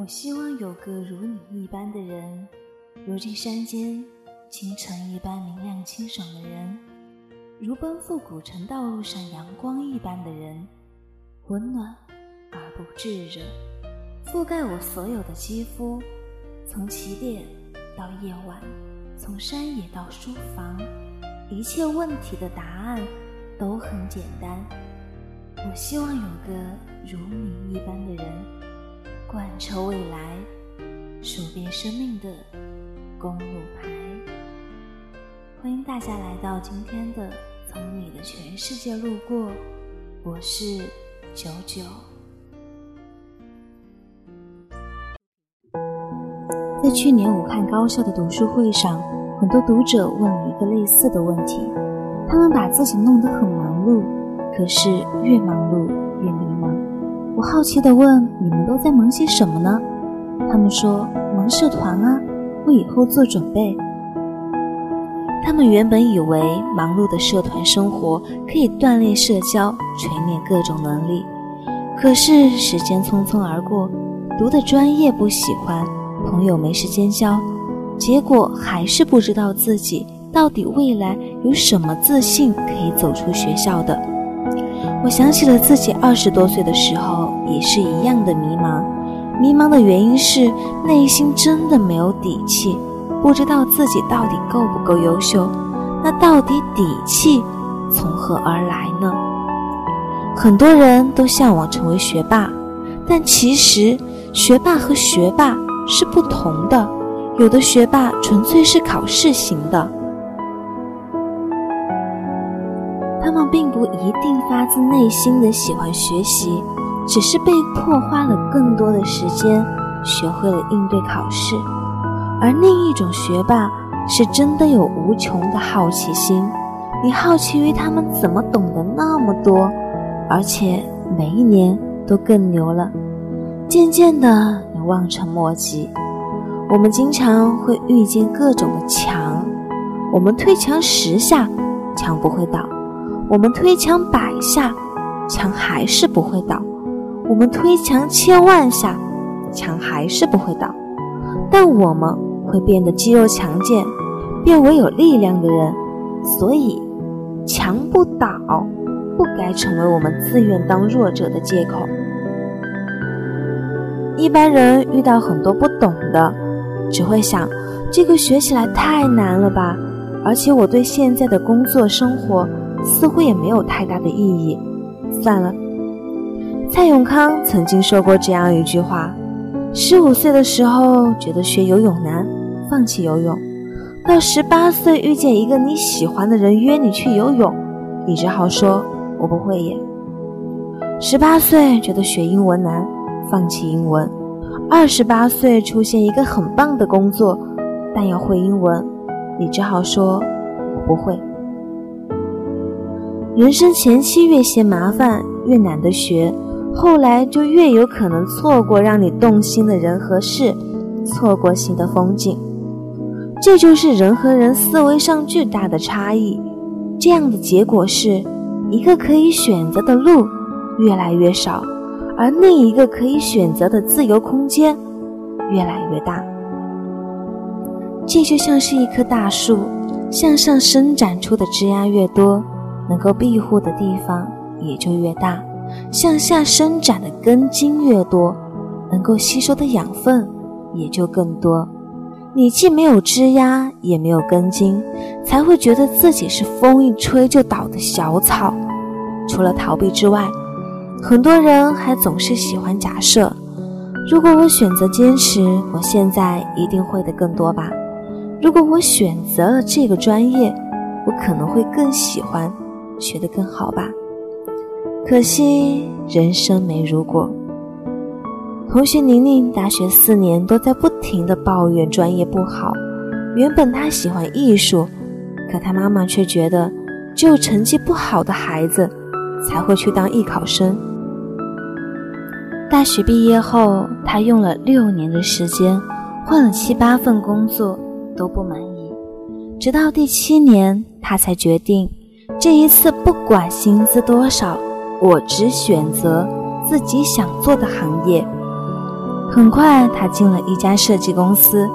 我希望有个如你一般的人，如这山间清晨一般明亮清爽的人，如奔赴古城道路上阳光一般的人，温暖而不炙热，覆盖我所有的肌肤，从起点到夜晚，从山野到书房，一切问题的答案都很简单。我希望有个如你一般的人。贯彻未来，数遍生命的公路牌。欢迎大家来到今天的《从你的全世界路过》，我是九九。在去年武汉高校的读书会上，很多读者问了一个类似的问题：他们把自己弄得很忙碌，可是越忙碌。我好奇地问：“你们都在忙些什么呢？”他们说：“忙社团啊，为以后做准备。”他们原本以为忙碌的社团生活可以锻炼社交、锤炼各种能力，可是时间匆匆而过，读的专业不喜欢，朋友没时间交，结果还是不知道自己到底未来有什么自信可以走出学校的。我想起了自己二十多岁的时候，也是一样的迷茫。迷茫的原因是内心真的没有底气，不知道自己到底够不够优秀。那到底底气从何而来呢？很多人都向往成为学霸，但其实学霸和学霸是不同的。有的学霸纯粹是考试型的。不一定发自内心的喜欢学习，只是被迫花了更多的时间，学会了应对考试。而另一种学霸是真的有无穷的好奇心，你好奇于他们怎么懂得那么多，而且每一年都更牛了。渐渐的，你望尘莫及。我们经常会遇见各种的墙，我们推墙十下，墙不会倒。我们推墙百下，墙还是不会倒；我们推墙千万下，墙还是不会倒。但我们会变得肌肉强健，变为有力量的人。所以，墙不倒不该成为我们自愿当弱者的借口。一般人遇到很多不懂的，只会想：这个学起来太难了吧？而且我对现在的工作生活。似乎也没有太大的意义，算了。蔡永康曾经说过这样一句话：十五岁的时候觉得学游泳难，放弃游泳；到十八岁遇见一个你喜欢的人约你去游泳，你只好说我不会耶。十八岁觉得学英文难，放弃英文；二十八岁出现一个很棒的工作，但要会英文，你只好说我不会。人生前期越嫌麻烦，越懒得学，后来就越有可能错过让你动心的人和事，错过新的风景。这就是人和人思维上巨大的差异。这样的结果是，一个可以选择的路越来越少，而另一个可以选择的自由空间越来越大。这就像是一棵大树，向上伸展出的枝丫越多。能够庇护的地方也就越大，向下伸展的根茎越多，能够吸收的养分也就更多。你既没有枝丫，也没有根茎，才会觉得自己是风一吹就倒的小草。除了逃避之外，很多人还总是喜欢假设：如果我选择坚持，我现在一定会的更多吧？如果我选择了这个专业，我可能会更喜欢。学得更好吧，可惜人生没如果。同学宁宁大学四年都在不停的抱怨专业不好，原本她喜欢艺术，可她妈妈却觉得只有成绩不好的孩子才会去当艺考生。大学毕业后，她用了六年的时间，换了七八份工作都不满意，直到第七年，她才决定。这一次，不管薪资多少，我只选择自己想做的行业。很快，他进了一家设计公司，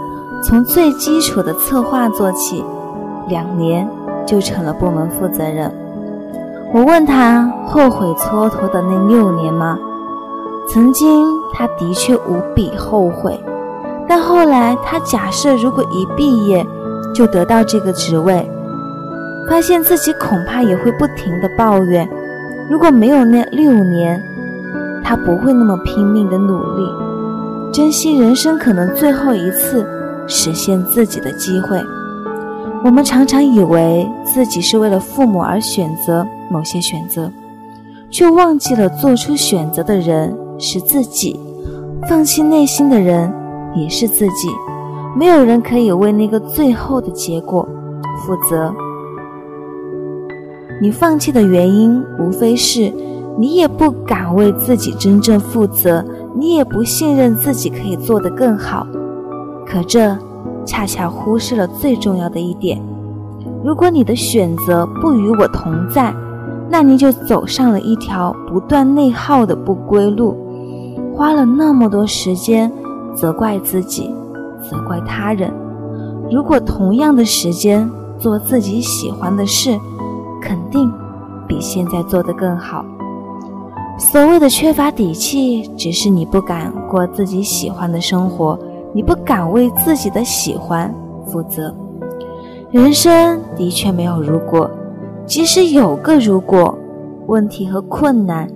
从最基础的策划做起，两年就成了部门负责人。我问他后悔蹉跎的那六年吗？曾经，他的确无比后悔。但后来，他假设如果一毕业就得到这个职位，发现自己恐怕也会不停的抱怨。如果没有那六年，他不会那么拼命的努力，珍惜人生可能最后一次实现自己的机会。我们常常以为自己是为了父母而选择某些选择，却忘记了做出选择的人是自己，放弃内心的人也是自己。没有人可以为那个最后的结果负责。你放弃的原因，无非是你也不敢为自己真正负责，你也不信任自己可以做得更好。可这。恰恰忽视了最重要的一点：如果你的选择不与我同在，那你就走上了一条不断内耗的不归路，花了那么多时间责怪自己，责怪他人。如果同样的时间做自己喜欢的事，定比现在做得更好。所谓的缺乏底气，只是你不敢过自己喜欢的生活。你不敢为自己的喜欢负责，人生的确没有如果，即使有个如果，问题和困难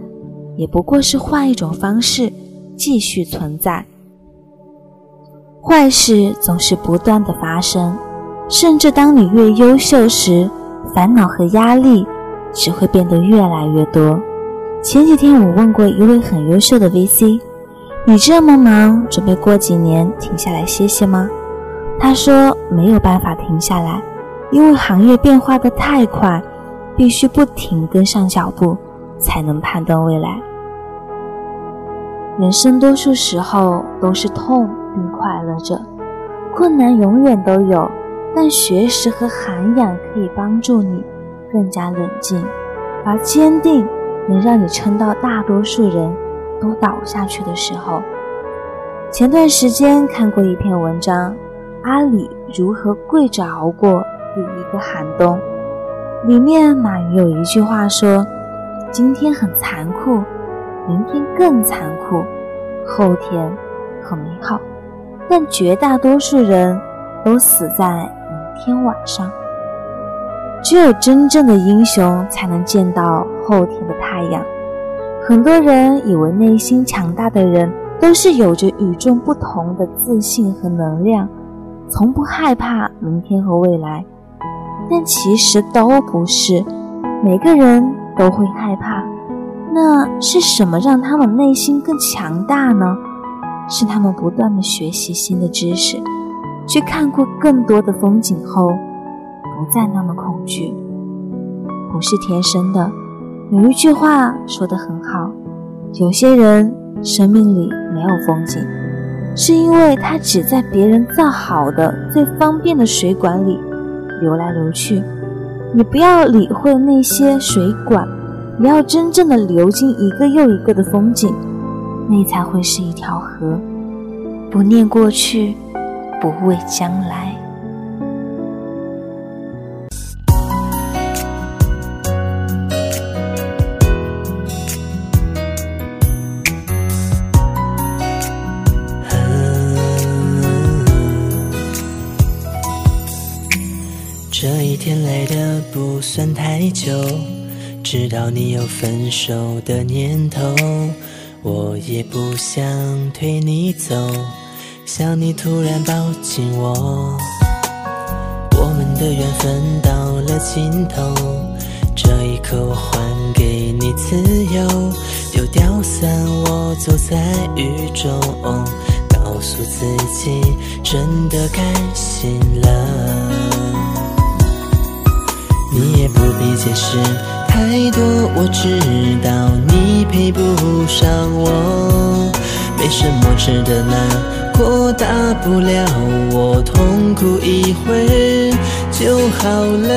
也不过是换一种方式继续存在。坏事总是不断的发生，甚至当你越优秀时，烦恼和压力只会变得越来越多。前几天我问过一位很优秀的 VC。你这么忙，准备过几年停下来歇歇吗？他说没有办法停下来，因为行业变化的太快，必须不停跟上脚步，才能判断未来。人生多数时候都是痛并快乐着，困难永远都有，但学识和涵养可以帮助你更加冷静，而坚定能让你撑到大多数人。都倒下去的时候。前段时间看过一篇文章，阿里如何跪着熬过第一个寒冬。里面马云有一句话说：“今天很残酷，明天更残酷，后天很美好，但绝大多数人都死在天晚上。只有真正的英雄才能见到后天的太阳。”很多人以为内心强大的人都是有着与众不同的自信和能量，从不害怕明天和未来，但其实都不是。每个人都会害怕，那是什么让他们内心更强大呢？是他们不断的学习新的知识，去看过更多的风景后，不再那么恐惧。不是天生的。有一句话说得很好，有些人生命里没有风景，是因为他只在别人造好的最方便的水管里流来流去。你不要理会那些水管，你要真正的流进一个又一个的风景，那才会是一条河。不念过去，不畏将来。这一天来的不算太久，知道你有分手的念头，我也不想推你走，想你突然抱紧我，我们的缘分到了尽头，这一刻我还给你自由，丢掉伞，我走在雨中，告诉自己真的开心了。你也不必解释太多，我知道你配不上我，没什么值得难过，大不了我痛哭一回就好了。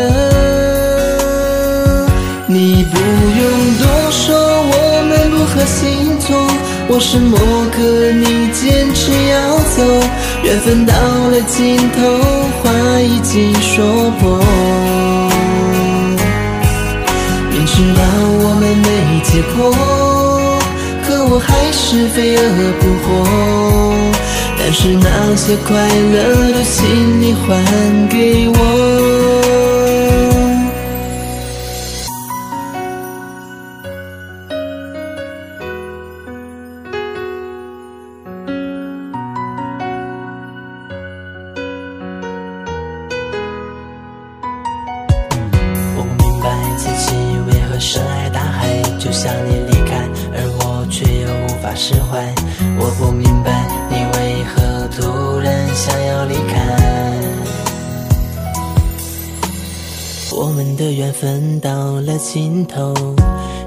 你不用多说，我们不合星座，我是某个你坚持要走。缘分到了尽头，话已经说破。明知道我们没结果，可我还是飞蛾扑火。但是那些快乐都请你还给我。我明白自己為何深爱大海，就像你离开，而我却又无法释怀。我不明白想要离开。我们的缘分到了尽头，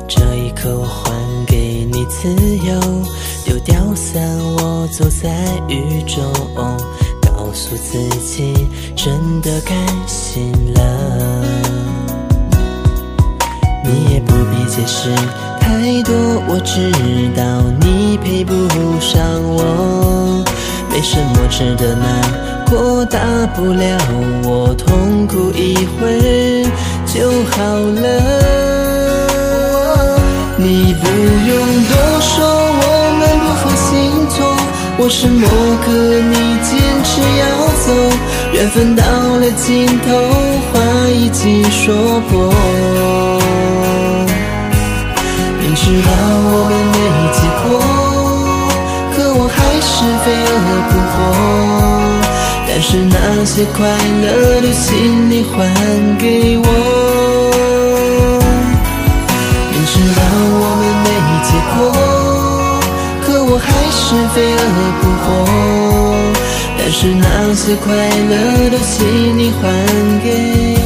这一刻我还给你自由，丢掉伞，我走在雨中，告诉自己真的开心了。你也不必解释太多，我知道你配不上我。没什么值得难过，大不了我痛哭一回就好了。你不用多说，我们不分星座，我是默可你坚持要走。缘分到了尽头，话已经说破。明知道我们没结果，可我还是飞蛾扑火。但是那些快乐都请你还给我。明知道我们没结果，可我还是飞蛾扑火。但是那些快乐都请你还给。